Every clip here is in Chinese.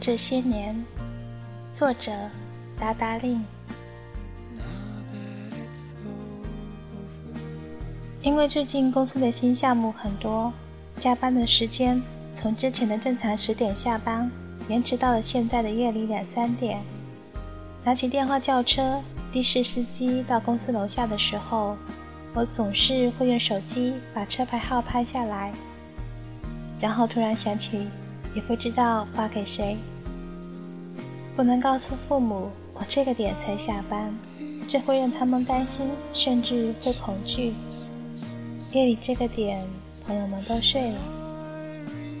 这些年，作者达达令。因为最近公司的新项目很多，加班的时间从之前的正常十点下班，延迟到了现在的夜里两三点。拿起电话叫车，的士司机到公司楼下的时候，我总是会用手机把车牌号拍下来，然后突然想起也不知道发给谁。不能告诉父母我这个点才下班，这会让他们担心，甚至会恐惧。夜里这个点，朋友们都睡了，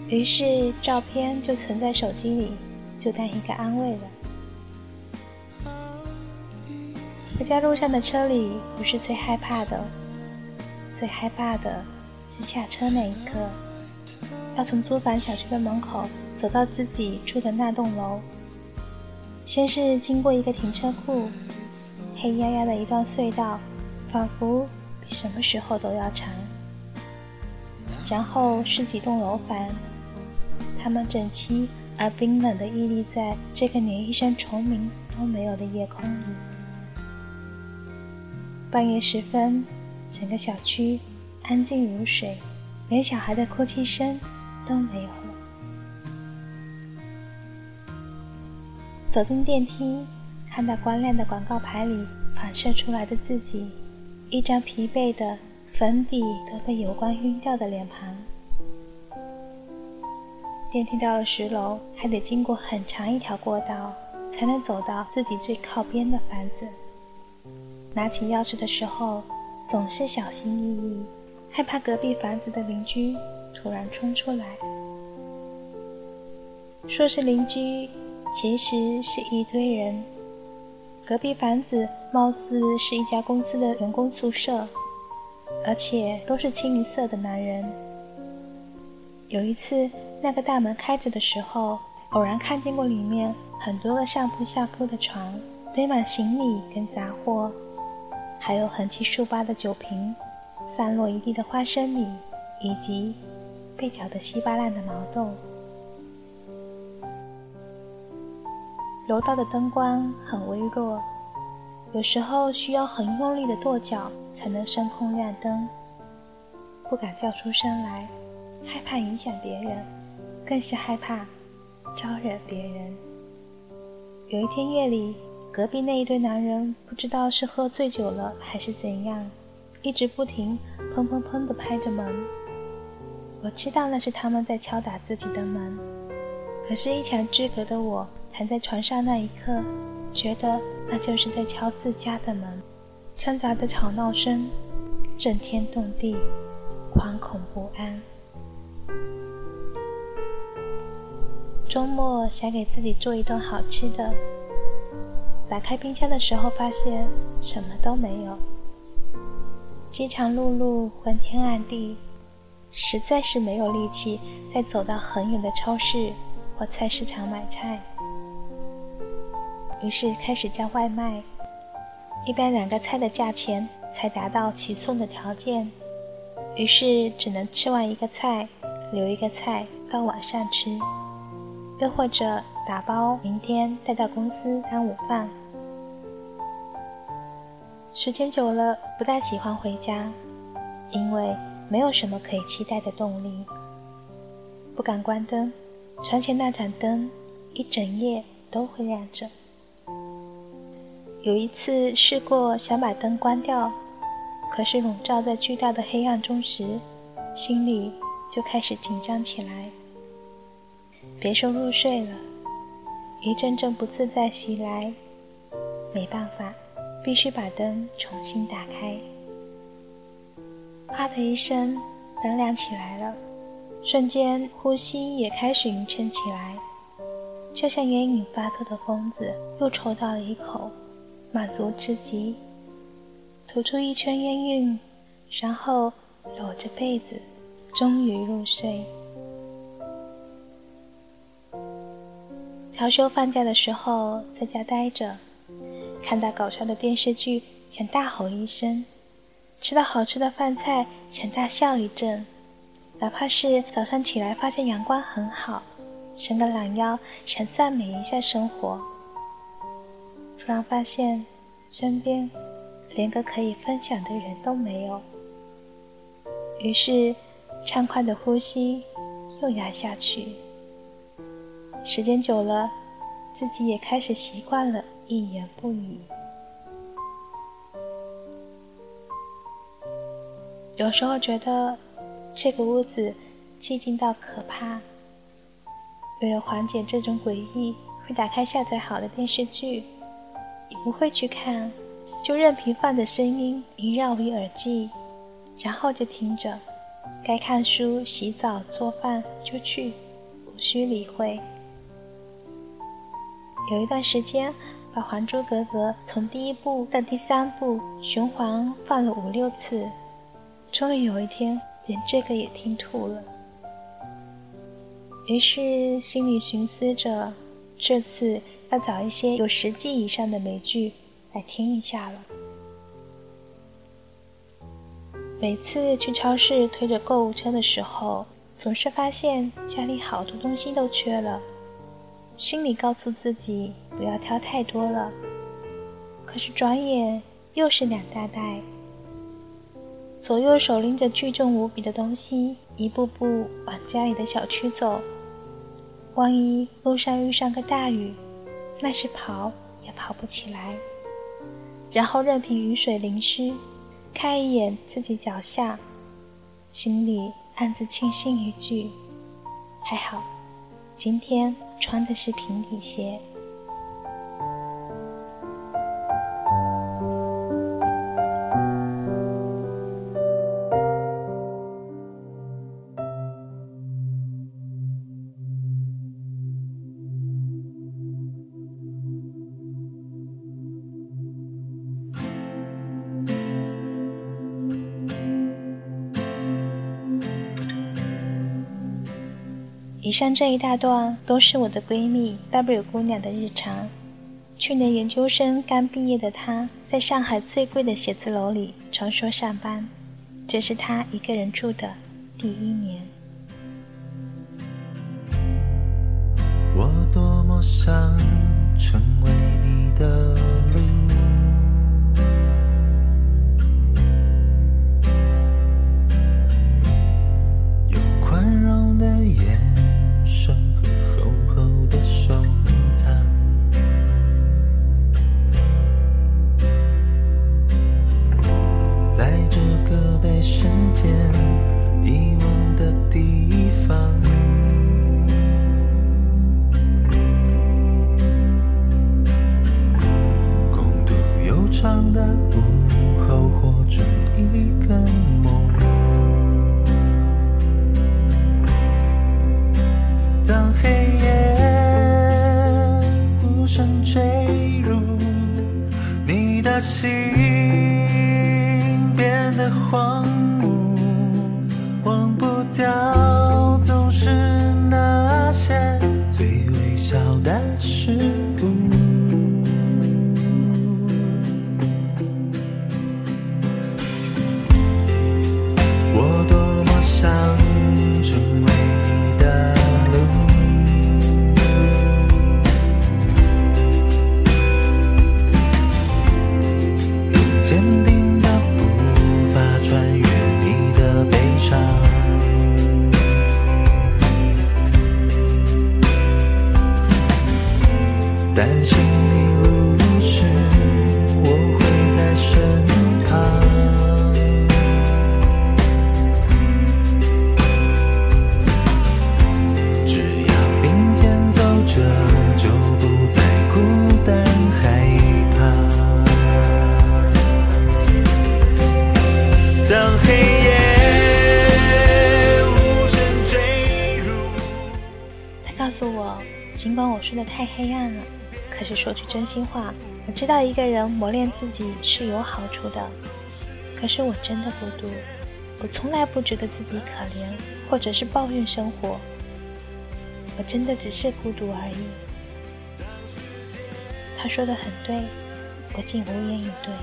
于是照片就存在手机里，就当一个安慰了。回家路上的车里不是最害怕的，最害怕的是下车那一刻。要从租房小区的门口走到自己住的那栋楼，先是经过一个停车库，黑压压的一段隧道，仿佛比什么时候都要长。然后是几栋楼房，它们整齐而冰冷的屹立在这个连一声虫鸣都没有的夜空里。半夜时分，整个小区安静如水，连小孩的哭泣声都没有走进电梯，看到光亮的广告牌里反射出来的自己，一张疲惫的、粉底都被油光晕掉的脸庞。电梯到了十楼，还得经过很长一条过道，才能走到自己最靠边的房子。拿起钥匙的时候，总是小心翼翼，害怕隔壁房子的邻居突然冲出来。说是邻居，其实是一堆人。隔壁房子貌似是一家公司的员工宿舍，而且都是清一色的男人。有一次，那个大门开着的时候，偶然看见过里面很多个上铺下铺的床，堆满行李跟杂货。还有横七竖八的酒瓶，散落一地的花生米，以及被搅得稀巴烂的毛豆。楼道的灯光很微弱，有时候需要很用力的跺脚才能声控亮灯。不敢叫出声来，害怕影响别人，更是害怕招惹别人。有一天夜里。隔壁那一对男人不知道是喝醉酒了还是怎样，一直不停砰砰砰地拍着门。我知道那是他们在敲打自己的门，可是，一墙之隔的我躺在床上那一刻，觉得那就是在敲自家的门。掺杂的吵闹声，震天动地，惶恐不安。周末想给自己做一顿好吃的。打开冰箱的时候，发现什么都没有。饥肠辘辘，昏天暗地，实在是没有力气再走到很远的超市或菜市场买菜。于是开始叫外卖。一般两个菜的价钱才达到起送的条件，于是只能吃完一个菜，留一个菜到晚上吃，又或者打包明天带到公司当午饭。时间久了，不大喜欢回家，因为没有什么可以期待的动力，不敢关灯，床前那盏灯一整夜都会亮着。有一次试过想把灯关掉，可是笼罩在巨大的黑暗中时，心里就开始紧张起来。别说入睡了，一阵阵不自在袭来，没办法，必须把灯重新打开。啪的一声，灯亮起来了，瞬间呼吸也开始匀称起来，就像烟瘾发作的疯子又抽到了一口。满足至极，吐出一圈烟晕，然后搂着被子，终于入睡。调休放假的时候，在家待着，看到搞笑的电视剧，想大吼一声；吃到好吃的饭菜，想大笑一阵；哪怕是早上起来发现阳光很好，伸个懒腰，想赞美一下生活。突然发现，身边连个可以分享的人都没有。于是，畅快的呼吸又压下去。时间久了，自己也开始习惯了一言不语。有时候觉得这个屋子寂静到可怕。为了缓解这种诡异，会打开下载好的电视剧。也不会去看，就任凭放的声音萦绕于耳际，然后就听着，该看书、洗澡、做饭就去，无需理会。有一段时间，把《还珠格格》从第一部到第三部循环放了五六次，终于有一天连这个也听吐了。于是心里寻思着，这次。要找一些有十季以上的美剧来听一下了。每次去超市推着购物车的时候，总是发现家里好多东西都缺了，心里告诉自己不要挑太多了。可是转眼又是两大袋，左右手拎着巨重无比的东西，一步步往家里的小区走。万一路上遇上个大雨，那是跑也跑不起来，然后任凭雨水淋湿，看一眼自己脚下，心里暗自庆幸一句：还好，今天穿的是平底鞋。以上这一大段都是我的闺蜜 W 姑娘的日常。去年研究生刚毕业的她，在上海最贵的写字楼里穿梭上班，这是她一个人住的第一年。我多么想成太黑暗了。可是说句真心话，我知道一个人磨练自己是有好处的。可是我真的孤独，我从来不觉得自己可怜，或者是抱怨生活。我真的只是孤独而已。他说的很对，我竟无言以对。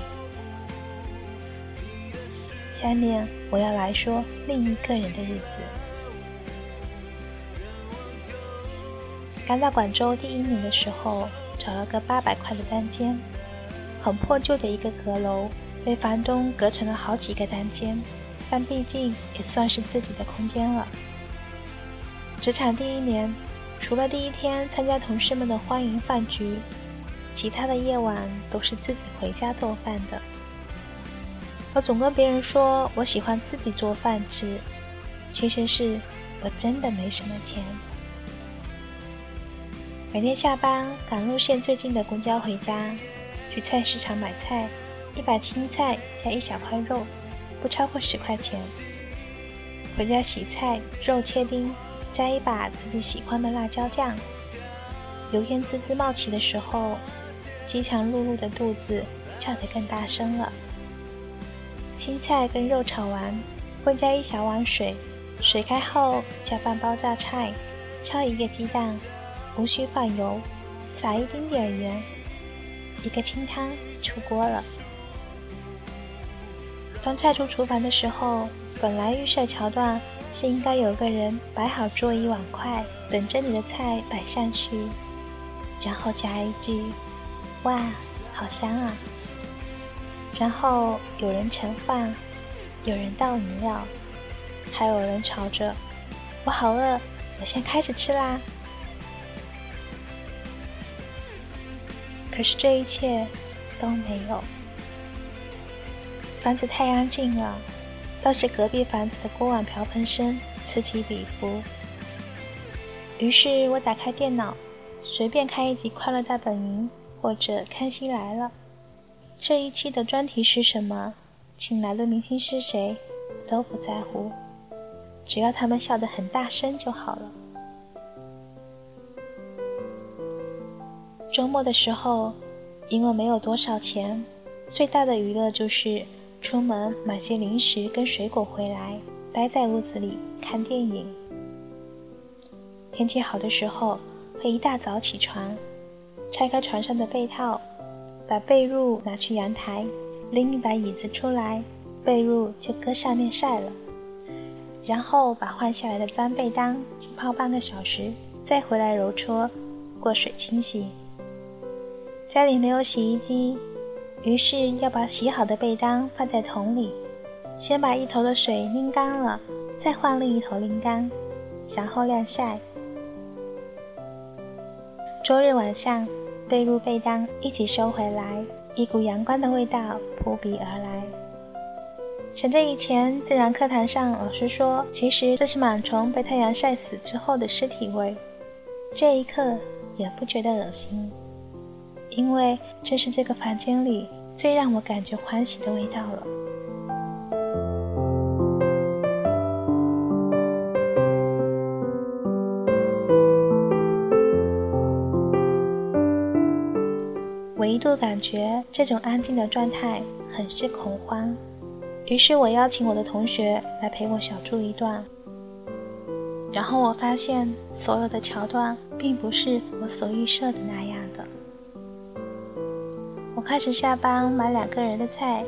下面我要来说另一个人的日子。刚到广州第一年的时候，找了个八百块的单间，很破旧的一个阁楼，被房东隔成了好几个单间，但毕竟也算是自己的空间了。职场第一年，除了第一天参加同事们的欢迎饭局，其他的夜晚都是自己回家做饭的。我总跟别人说我喜欢自己做饭吃，其实是我真的没什么钱。每天下班赶路线最近的公交回家，去菜市场买菜，一把青菜加一小块肉，不超过十块钱。回家洗菜，肉切丁，加一把自己喜欢的辣椒酱。油烟滋滋冒起的时候，饥肠辘辘的肚子叫得更大声了。青菜跟肉炒完，会加一小碗水，水开后加半包榨菜，敲一个鸡蛋，无需放油，撒一丁点盐，一个清汤出锅了。当菜出厨房的时候，本来预设桥段是应该有个人摆好桌椅碗筷，等着你的菜摆上去，然后加一句：“哇，好香啊！”然后有人盛饭，有人倒饮料，还有人吵着：“我好饿，我先开始吃啦。”可是这一切都没有。房子太安静了，倒是隔壁房子的锅碗瓢盆声此起彼伏。于是我打开电脑，随便开一集《快乐大本营》或者《康熙来了》。这一期的专题是什么？请来的明星是谁？都不在乎，只要他们笑得很大声就好了。周末的时候，因为没有多少钱，最大的娱乐就是出门买些零食跟水果回来，待在屋子里看电影。天气好的时候，会一大早起床，拆开床上的被套。把被褥拿去阳台，拎一把椅子出来，被褥就搁上面晒了。然后把换下来的脏被单浸泡半个小时，再回来揉搓，过水清洗。家里没有洗衣机，于是要把洗好的被单放在桶里，先把一头的水拧干了，再换另一头拧干，然后晾晒。周日晚上。被褥被单一起收回来，一股阳光的味道扑鼻而来。想着以前自然课堂上老师说，其实这是螨虫被太阳晒死之后的尸体味，这一刻也不觉得恶心，因为这是这个房间里最让我感觉欢喜的味道了。我一度感觉这种安静的状态很是恐慌，于是我邀请我的同学来陪我小住一段。然后我发现所有的桥段并不是我所预设的那样开始下班买两个人的菜，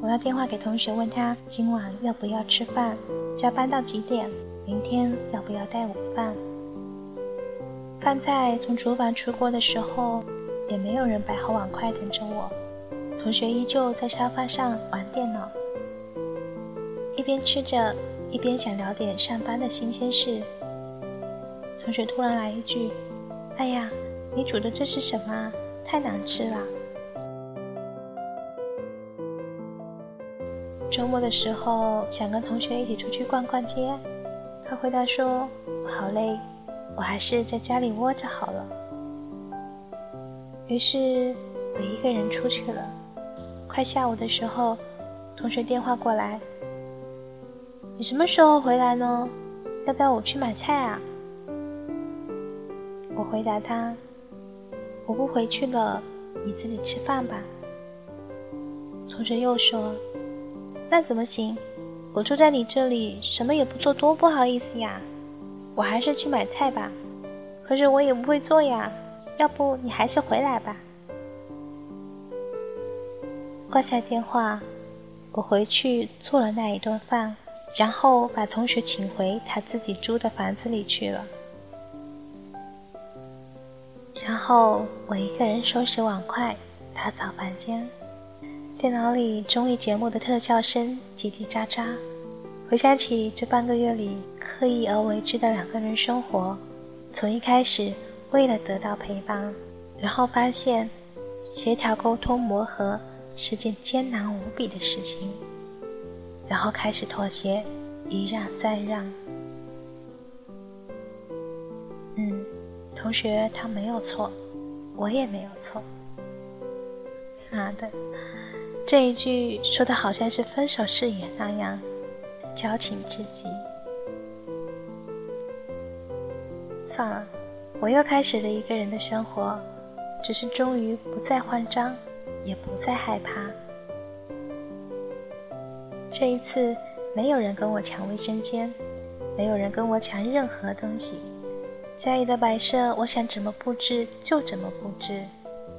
我要电话给同学问他今晚要不要吃饭，加班到几点，明天要不要带午饭。饭菜从厨房出锅的时候。也没有人摆好碗筷等着我，同学依旧在沙发上玩电脑，一边吃着，一边想聊点上班的新鲜事。同学突然来一句：“哎呀，你煮的这是什么？太难吃了。”周末的时候想跟同学一起出去逛逛街，他回答说：“我好累，我还是在家里窝着好了。”于是我一个人出去了。快下午的时候，同学电话过来：“你什么时候回来呢？要不要我去买菜啊？”我回答他：“我不回去了，你自己吃饭吧。”同学又说：“那怎么行？我住在你这里，什么也不做，多不好意思呀！我还是去买菜吧。可是我也不会做呀，要不你还是回来吧。”挂下电话，我回去做了那一顿饭，然后把同学请回他自己租的房子里去了。然后我一个人收拾碗筷，打扫房间。电脑里综艺节目的特效声叽叽喳喳，回想起这半个月里刻意而为之的两个人生活，从一开始为了得到陪伴，然后发现协调沟通磨合是件艰难无比的事情，然后开始妥协，一让再让。嗯，同学他没有错，我也没有错。妈的！这一句说的好像是分手誓言那样，矫情至极。算了，我又开始了一个人的生活，只是终于不再慌张，也不再害怕。这一次，没有人跟我抢卫生间，没有人跟我抢任何东西。家里的摆设，我想怎么布置就怎么布置。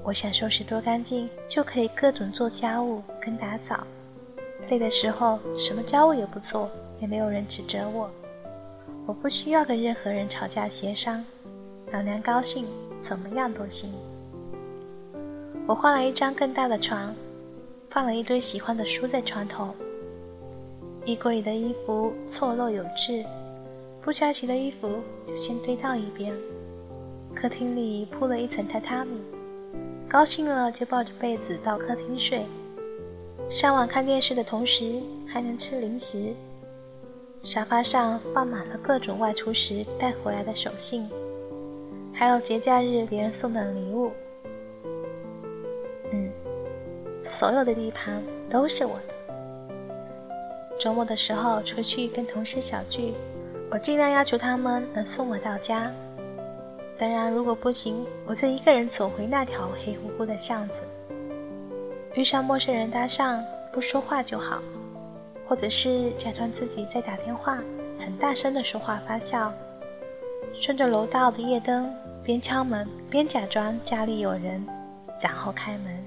我想收拾多干净，就可以各种做家务跟打扫。累的时候，什么家务也不做，也没有人指责我。我不需要跟任何人吵架协商，老娘高兴，怎么样都行。我换了一张更大的床，放了一堆喜欢的书在床头。衣柜里的衣服错落有致，不着急的衣服就先堆到一边。客厅里铺了一层榻榻米。高兴了就抱着被子到客厅睡，上网看电视的同时还能吃零食。沙发上放满了各种外出时带回来的手信，还有节假日别人送的礼物。嗯，所有的地盘都是我的。周末的时候出去跟同事小聚，我尽量要求他们能送我到家。当然，如果不行，我就一个人走回那条黑乎乎的巷子。遇上陌生人搭讪，不说话就好，或者是假装自己在打电话，很大声的说话发笑。顺着楼道的夜灯，边敲门边假装家里有人，然后开门。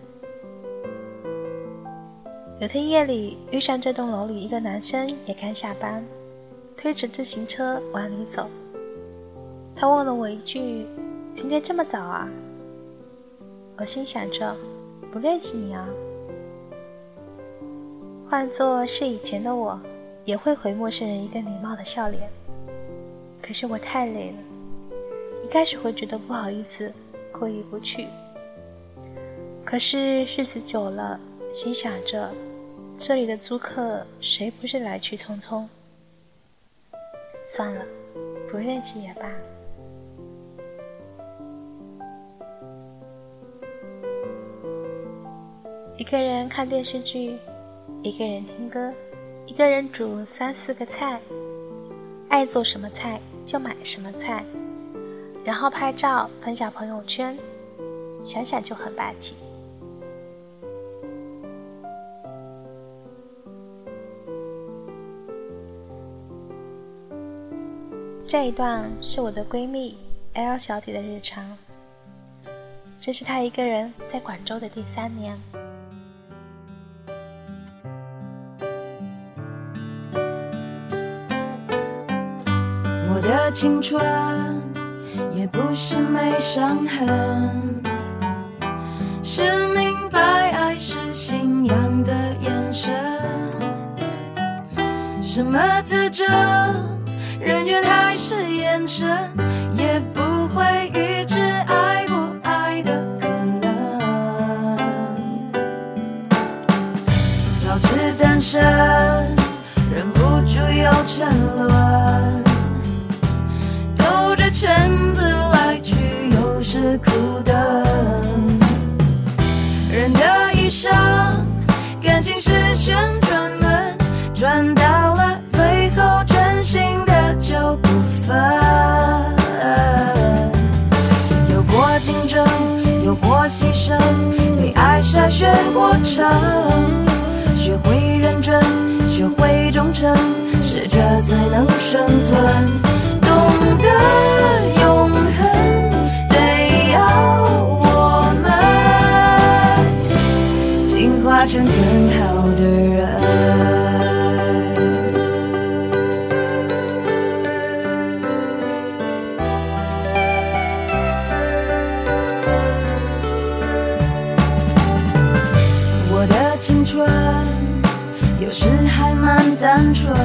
有天夜里遇上这栋楼里一个男生也刚下班，推着自行车往里走。他问了我一句：“今天这么早啊？”我心想着，不认识你啊。换做是以前的我，也会回陌生人一个礼貌的笑脸。可是我太累了，一开始会觉得不好意思，过意不去。可是日子久了，心想着，这里的租客谁不是来去匆匆？算了，不认识也罢。一个人看电视剧，一个人听歌，一个人煮三四个菜，爱做什么菜就买什么菜，然后拍照分享朋友圈，想想就很霸气。这一段是我的闺蜜 L 小姐的日常，这是她一个人在广州的第三年。青春也不是没伤痕，是明白爱是信仰的眼神。什么特征，人缘还是眼神，也旋转门，转到了最后真心的就不分。有过竞争，有过牺牲，被爱筛选过程，学会认真，学会忠诚，适者才能生存，懂得化成更好的人。我的青春有时还蛮单纯，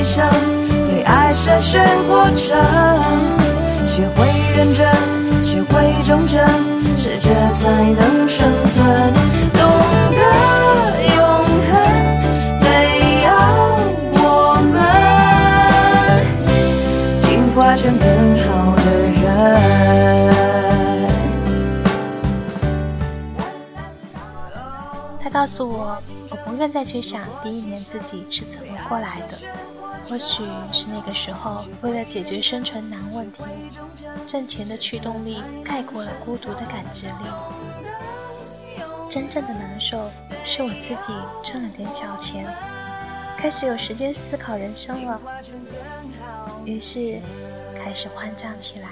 有过牺牲，对爱筛选过程，学会认真，学会忠诚，适者才能生存。懂得永恒，得要我们进化成更好的人。他告诉我，我不愿再去想第一年自己是怎么过来的。或许是那个时候，为了解决生存难问题，挣钱的驱动力盖过了孤独的感知力。真正的难受，是我自己挣了点小钱，开始有时间思考人生了，于是开始慌张起来。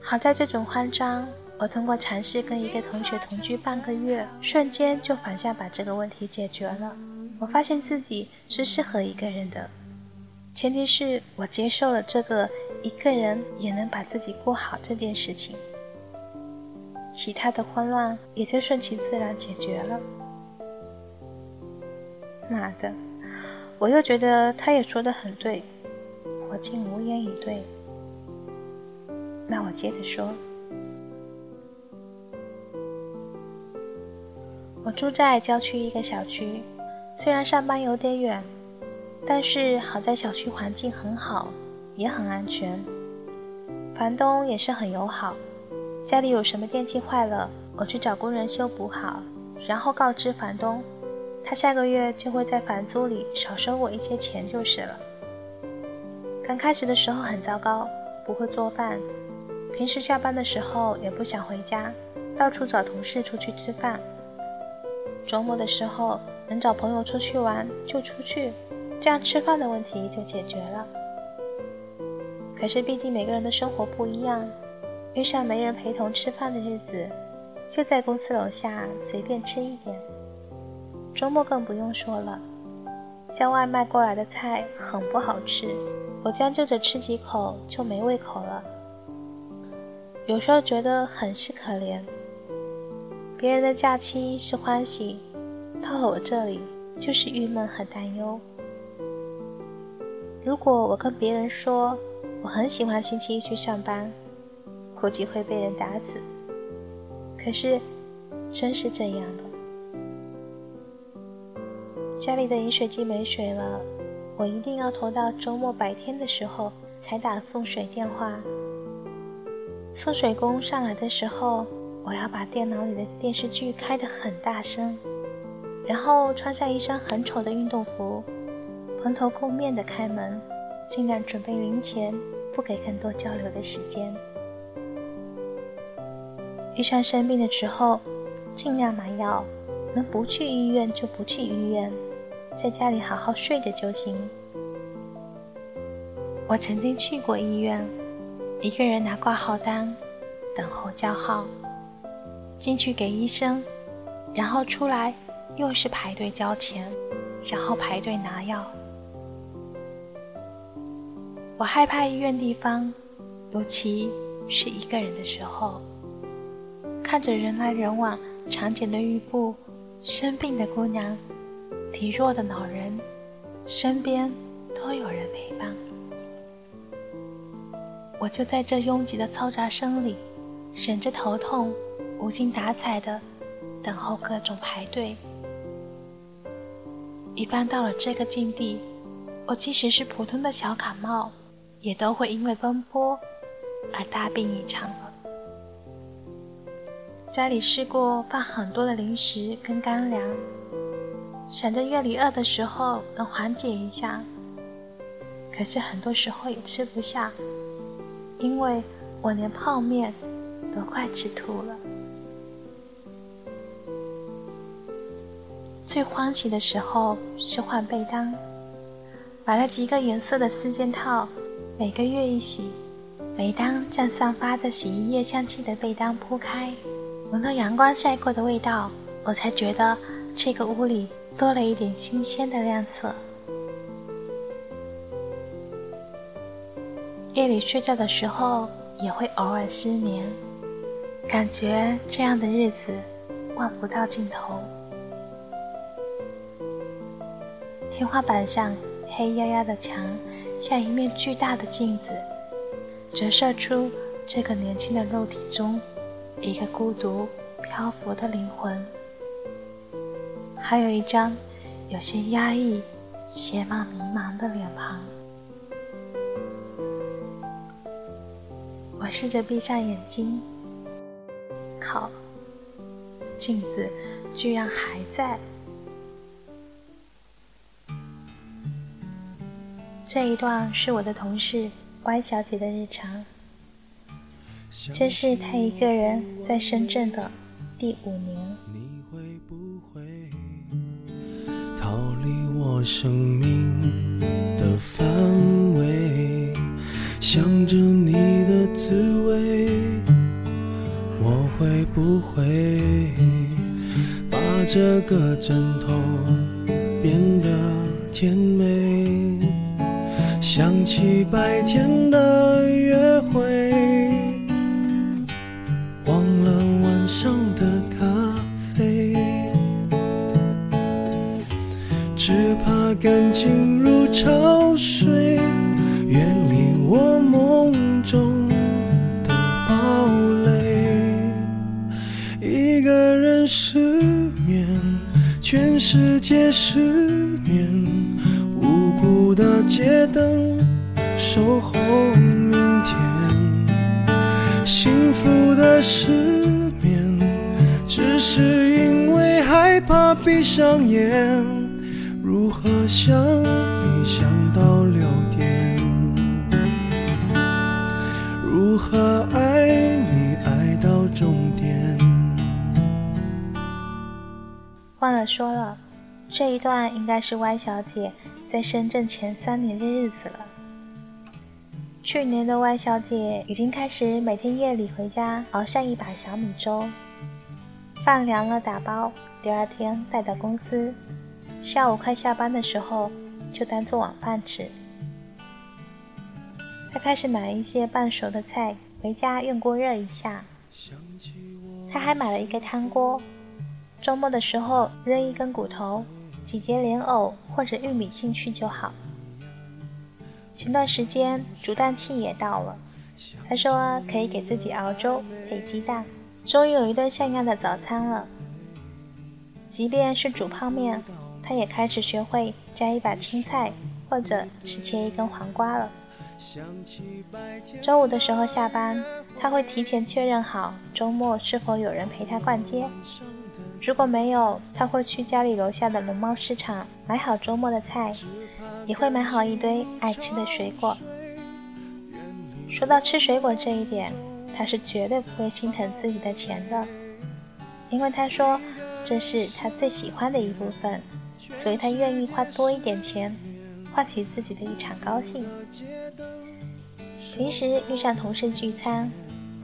好在这种慌张，我通过尝试跟一个同学同居半个月，瞬间就反向把这个问题解决了。我发现自己是适合一个人的，前提是我接受了这个一个人也能把自己过好这件事情，其他的慌乱也就顺其自然解决了。妈的，我又觉得他也说的很对，我竟无言以对。那我接着说。我住在郊区一个小区，虽然上班有点远，但是好在小区环境很好，也很安全。房东也是很友好，家里有什么电器坏了，我去找工人修补好，然后告知房东，他下个月就会在房租里少收我一些钱就是了。刚开始的时候很糟糕，不会做饭，平时下班的时候也不想回家，到处找同事出去吃饭。周末的时候能找朋友出去玩就出去，这样吃饭的问题就解决了。可是毕竟每个人的生活不一样，遇上没人陪同吃饭的日子，就在公司楼下随便吃一点。周末更不用说了，叫外卖过来的菜很不好吃，我将就着吃几口就没胃口了。有时候觉得很是可怜。别人的假期是欢喜，到了我这里就是郁闷和担忧。如果我跟别人说我很喜欢星期一去上班，估计会被人打死。可是，真是这样的。家里的饮水机没水了，我一定要拖到周末白天的时候才打送水电话。送水工上来的时候。我要把电脑里的电视剧开得很大声，然后穿上一身很丑的运动服，蓬头垢面的开门，尽量准备零钱，不给更多交流的时间。遇上生病的时候，尽量买药，能不去医院就不去医院，在家里好好睡着就行。我曾经去过医院，一个人拿挂号单，等候叫号。进去给医生，然后出来又是排队交钱，然后排队拿药。我害怕医院地方，尤其是一个人的时候，看着人来人往、长茧的孕妇、生病的姑娘、体弱的老人，身边都有人陪伴。我就在这拥挤的嘈杂声里，忍着头痛，无精打采的等候各种排队。一般到了这个境地，我即使是普通的小感冒，也都会因为奔波而大病一场了。家里试过放很多的零食跟干粮，想着夜里饿的时候能缓解一下，可是很多时候也吃不下。因为我连泡面都快吃吐了。最欢喜的时候是换被单，买了几个颜色的四件套，每个月一洗。每当将散发着洗衣液香气的被单铺开，闻到阳光晒过的味道，我才觉得这个屋里多了一点新鲜的亮色。夜里睡觉的时候也会偶尔失眠，感觉这样的日子望不到尽头。天花板上黑压压的墙像一面巨大的镜子，折射出这个年轻的肉体中一个孤独漂浮的灵魂，还有一张有些压抑、写满迷茫的脸庞。我试着闭上眼睛，靠，镜子居然还在。这一段是我的同事 Y 小姐的日常，这是她一个人在深圳的第五年。你会不会逃离我生命的范围？想着你的滋味，我会不会把这个枕头该是 Y 小姐在深圳前三年的日子了。去年的 Y 小姐已经开始每天夜里回家熬上一把小米粥，饭凉了打包，第二天带到公司，下午快下班的时候就当做晚饭吃。他开始买一些半熟的菜回家用锅热一下。他还买了一个汤锅，周末的时候扔一根骨头、几节莲藕或者玉米进去就好。前段时间煮蛋器也到了，他说可以给自己熬粥配鸡蛋，终于有一顿像样的早餐了。即便是煮泡面，他也开始学会加一把青菜，或者是切一根黄瓜了。周五的时候下班，他会提前确认好周末是否有人陪他逛街。如果没有，他会去家里楼下的农贸市场买好周末的菜，也会买好一堆爱吃的水果。说到吃水果这一点，他是绝对不会心疼自己的钱的，因为他说这是他最喜欢的一部分，所以他愿意花多一点钱。换取自己的一场高兴。平时遇上同事聚餐，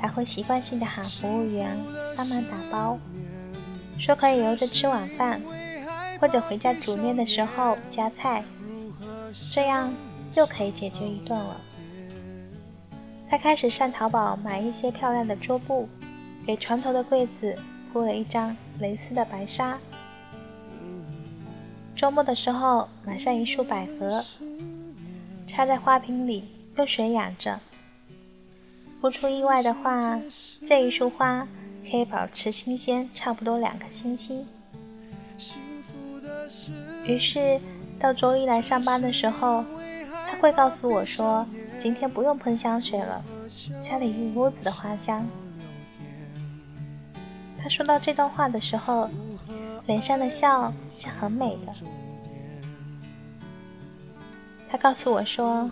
他会习惯性的喊服务员帮忙打包，说可以留着吃晚饭，或者回家煮面的时候加菜，这样又可以解决一顿了。他开始上淘宝买一些漂亮的桌布，给床头的柜子铺了一张蕾丝的白纱。周末的时候，买上一束百合，插在花瓶里，用水养着。不出意外的话，这一束花可以保持新鲜差不多两个星期。于是到周一来上班的时候，他会告诉我说：“今天不用喷香水了，家里一屋子的花香。”他说到这段话的时候。脸上的笑是很美的。他告诉我说：“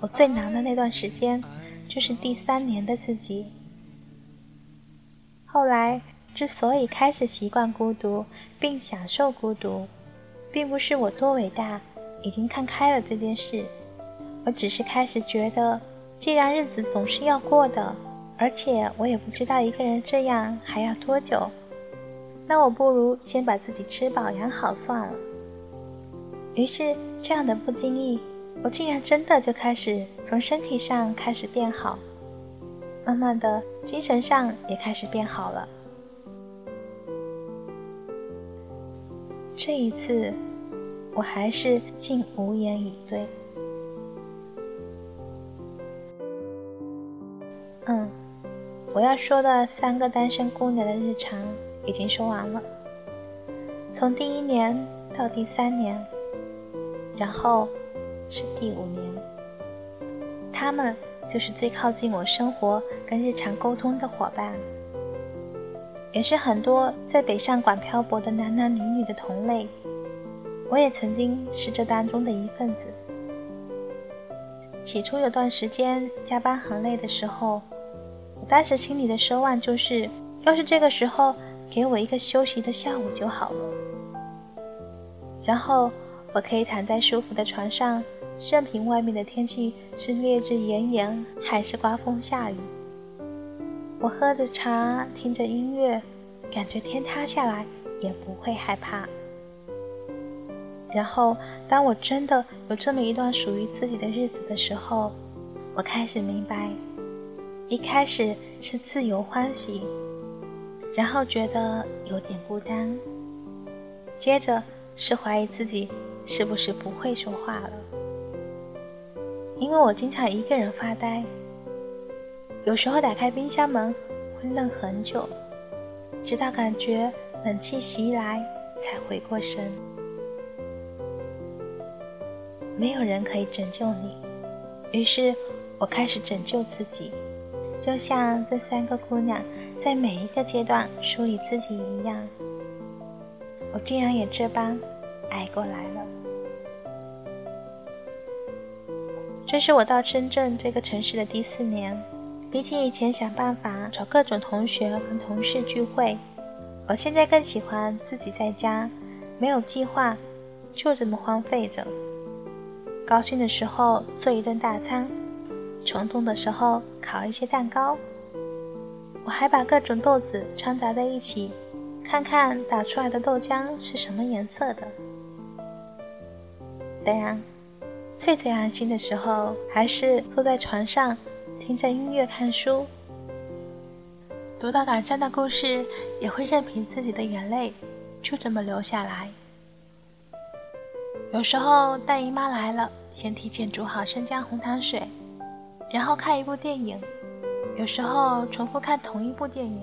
我最难的那段时间，就是第三年的自己。后来之所以开始习惯孤独，并享受孤独，并不是我多伟大，已经看开了这件事，我只是开始觉得，既然日子总是要过的，而且我也不知道一个人这样还要多久。”那我不如先把自己吃饱养好算了。于是，这样的不经意，我竟然真的就开始从身体上开始变好，慢慢的，精神上也开始变好了。这一次，我还是竟无言以对。嗯，我要说的三个单身姑娘的日常。已经说完了，从第一年到第三年，然后是第五年，他们就是最靠近我生活跟日常沟通的伙伴，也是很多在北上广漂泊的男男女女的同类。我也曾经是这当中的一份子。起初有段时间加班很累的时候，我当时心里的奢望就是，要是这个时候。给我一个休息的下午就好了，然后我可以躺在舒服的床上，任凭外面的天气是烈日炎炎还是刮风下雨。我喝着茶，听着音乐，感觉天塌下来也不会害怕。然后，当我真的有这么一段属于自己的日子的时候，我开始明白，一开始是自由欢喜。然后觉得有点孤单，接着是怀疑自己是不是不会说话了，因为我经常一个人发呆，有时候打开冰箱门会愣很久，直到感觉冷气袭来才回过神。没有人可以拯救你，于是我开始拯救自己，就像这三个姑娘。在每一个阶段梳理自己一样，我竟然也这般挨过来了。这是我到深圳这个城市的第四年，比起以前想办法找各种同学跟同事聚会，我现在更喜欢自己在家，没有计划，就这么荒废着。高兴的时候做一顿大餐，冲动的时候烤一些蛋糕。我还把各种豆子掺杂在一起，看看打出来的豆浆是什么颜色的。当然，最最安心的时候还是坐在床上，听着音乐看书。读到感伤的故事，也会任凭自己的眼泪就这么流下来。有时候大姨妈来了，先提前煮好生姜红糖水，然后看一部电影。有时候重复看同一部电影，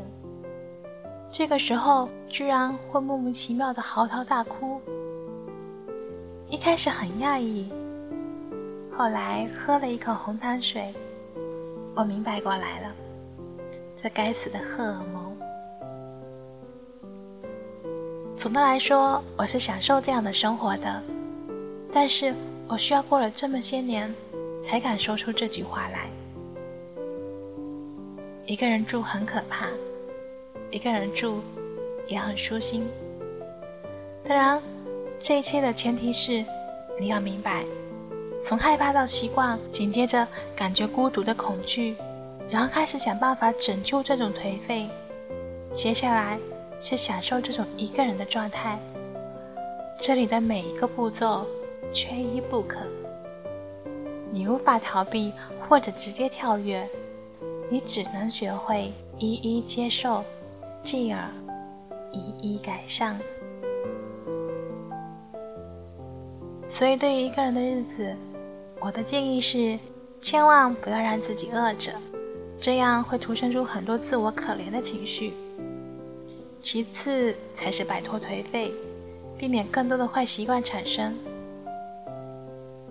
这个时候居然会莫名其妙的嚎啕大哭。一开始很讶异，后来喝了一口红糖水，我明白过来了，这该死的荷尔蒙。总的来说，我是享受这样的生活的，但是我需要过了这么些年，才敢说出这句话来。一个人住很可怕，一个人住也很舒心。当然，这一切的前提是你要明白，从害怕到习惯，紧接着感觉孤独的恐惧，然后开始想办法拯救这种颓废，接下来是享受这种一个人的状态。这里的每一个步骤缺一不可，你无法逃避或者直接跳跃。你只能学会一一接受，继而一一改善。所以，对于一个人的日子，我的建议是，千万不要让自己饿着，这样会徒生出很多自我可怜的情绪。其次才是摆脱颓废，避免更多的坏习惯产生。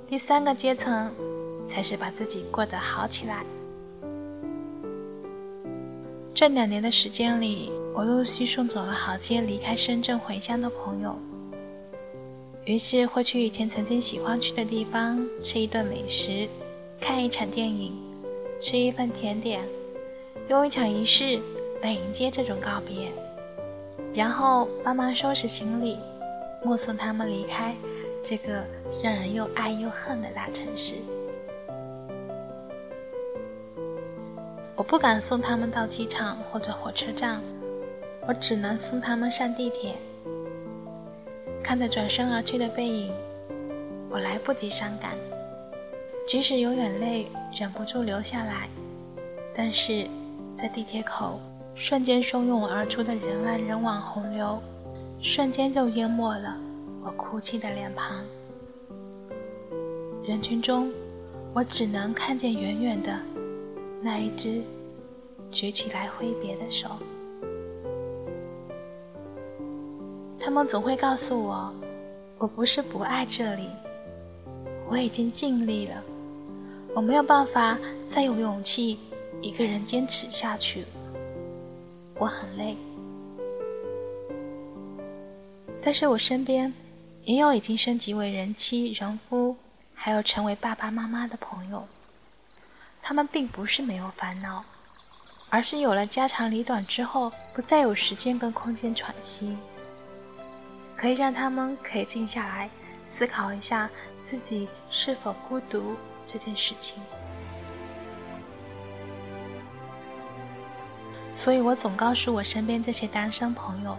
第三个阶层才是把自己过得好起来。这两年的时间里，我陆续送走了好些离开深圳回乡的朋友，于是会去以前曾经喜欢去的地方吃一顿美食，看一场电影，吃一份甜点，用一场仪式来迎接这种告别。然后帮忙收拾行李，目送他们离开这个让人又爱又恨的大城市。我不敢送他们到机场或者火车站，我只能送他们上地铁。看着转身而去的背影，我来不及伤感，即使有眼泪忍不住流下来，但是在地铁口。瞬间汹涌而出的人来人往洪流，瞬间就淹没了我哭泣的脸庞。人群中，我只能看见远远的那一只举起来挥别的手。他们总会告诉我，我不是不爱这里，我已经尽力了，我没有办法再有勇气一个人坚持下去。我很累，但是我身边也有已经升级为人妻、人夫，还有成为爸爸妈妈的朋友。他们并不是没有烦恼，而是有了家长里短之后，不再有时间跟空间喘息，可以让他们可以静下来思考一下自己是否孤独这件事情。所以我总告诉我身边这些单身朋友，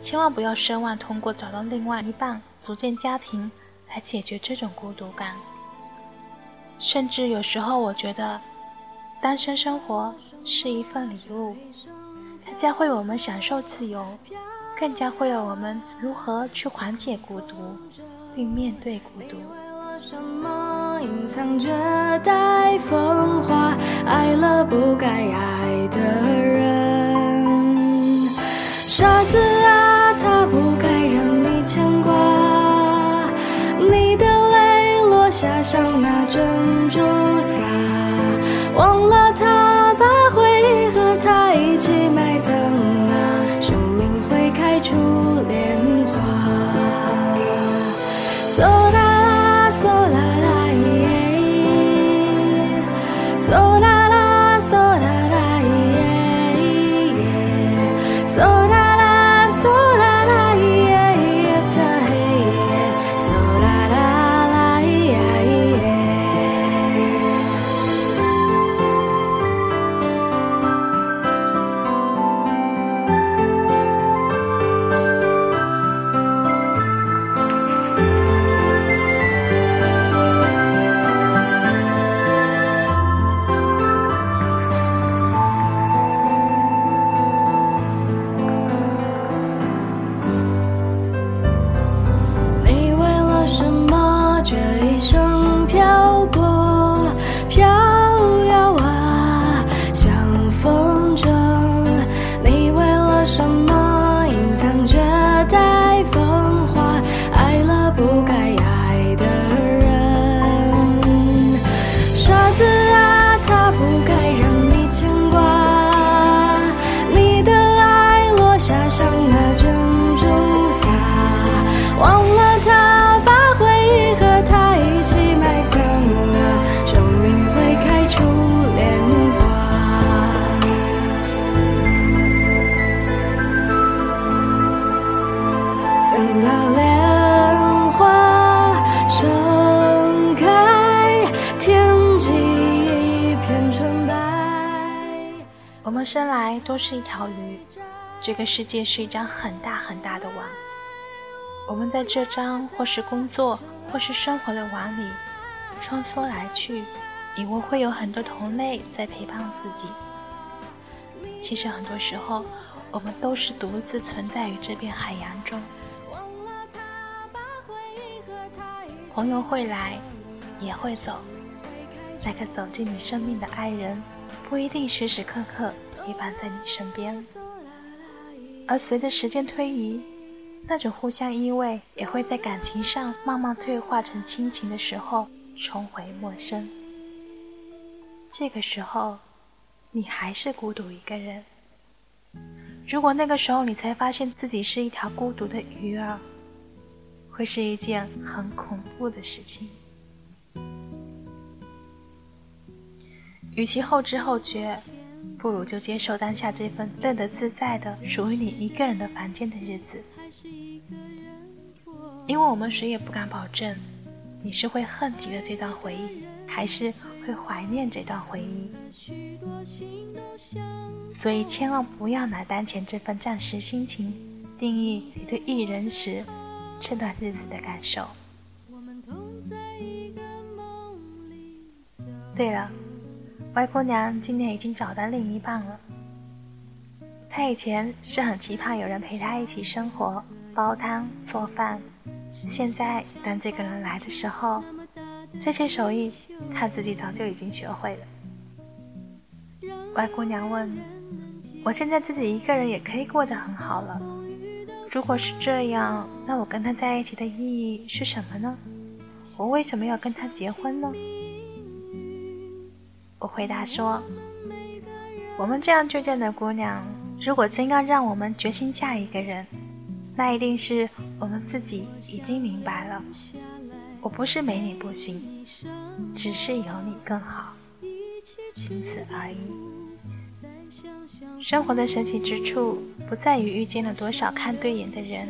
千万不要奢望通过找到另外一半、组建家庭来解决这种孤独感。甚至有时候，我觉得单身生活是一份礼物，它教会我们享受自由，更教会了我们如何去缓解孤独，并面对孤独。什么隐藏着带风华，爱了不该爱的人。傻子啊，他不该让你牵挂。你的泪落下，像那珍珠这个世界是一张很大很大的网。我们在这张或是工作或是生活的网里穿梭来去，以为会有很多同类在陪伴自己。其实很多时候，我们都是独自存在于这片海洋中。朋友会来，也会走。那个走进你生命的爱人，不一定时时刻刻陪伴在你身边。而随着时间推移，那种互相依偎，也会在感情上慢慢退化成亲情的时候，重回陌生。这个时候，你还是孤独一个人。如果那个时候你才发现自己是一条孤独的鱼儿，会是一件很恐怖的事情。与其后知后觉，不如就接受当下这份乐得自在的、属于你一个人的房间的日子。因为我们谁也不敢保证，你是会恨极了这段回忆，还是会怀念这段回忆。所以千万不要拿当前这份暂时心情定义你对一人时。这段日子的感受。对了，外婆娘今年已经找到另一半了。她以前是很期盼有人陪她一起生活、煲汤、做饭。现在当这个人来的时候，这些手艺她自己早就已经学会了。外姑娘问：“我现在自己一个人也可以过得很好了。”如果是这样，那我跟他在一起的意义是什么呢？我为什么要跟他结婚呢？我回答说：“我们这样倔强的姑娘，如果真要让我们决心嫁一个人，那一定是我们自己已经明白了。我不是没你不行，只是有你更好，仅此而已。”生活的神奇之处不在于遇见了多少看对眼的人，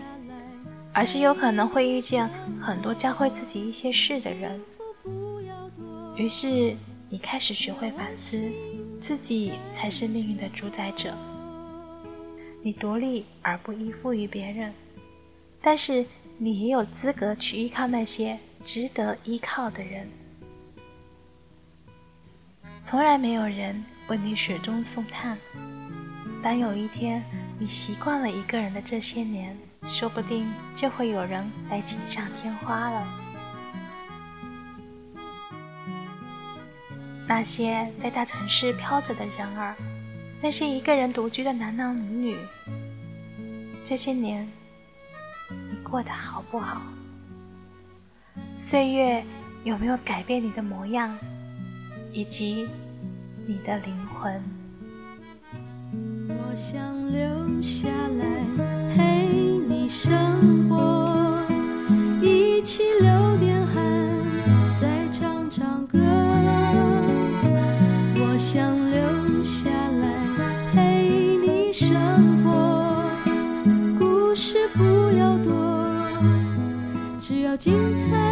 而是有可能会遇见很多教会自己一些事的人。于是你开始学会反思，自己才是命运的主宰者。你独立而不依附于别人，但是你也有资格去依靠那些值得依靠的人。从来没有人为你雪中送炭。当有一天你习惯了一个人的这些年，说不定就会有人来锦上添花了。那些在大城市飘着的人儿，那些一个人独居的男男女女，这些年你过得好不好？岁月有没有改变你的模样，以及你的灵魂？我想留下来陪你生活，精彩